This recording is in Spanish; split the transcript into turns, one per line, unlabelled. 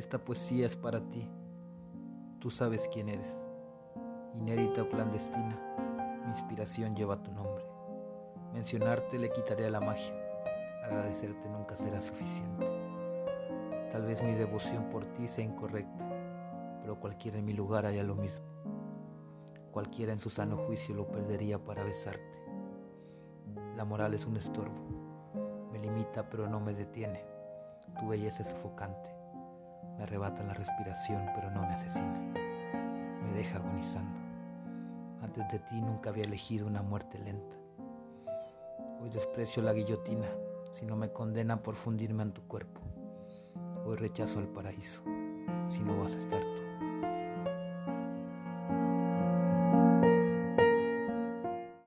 Esta poesía es para ti. Tú sabes quién eres. Inédita o clandestina, mi inspiración lleva tu nombre. Mencionarte le quitaré la magia. Agradecerte nunca será suficiente. Tal vez mi devoción por ti sea incorrecta, pero cualquiera en mi lugar haría lo mismo. Cualquiera en su sano juicio lo perdería para besarte. La moral es un estorbo. Me limita pero no me detiene. Tu belleza es sofocante. Me arrebata la respiración pero no me asesina. Me deja agonizando. Antes de ti nunca había elegido una muerte lenta. Hoy desprecio la guillotina si no me condena por fundirme en tu cuerpo. Hoy rechazo al paraíso si no vas a estar.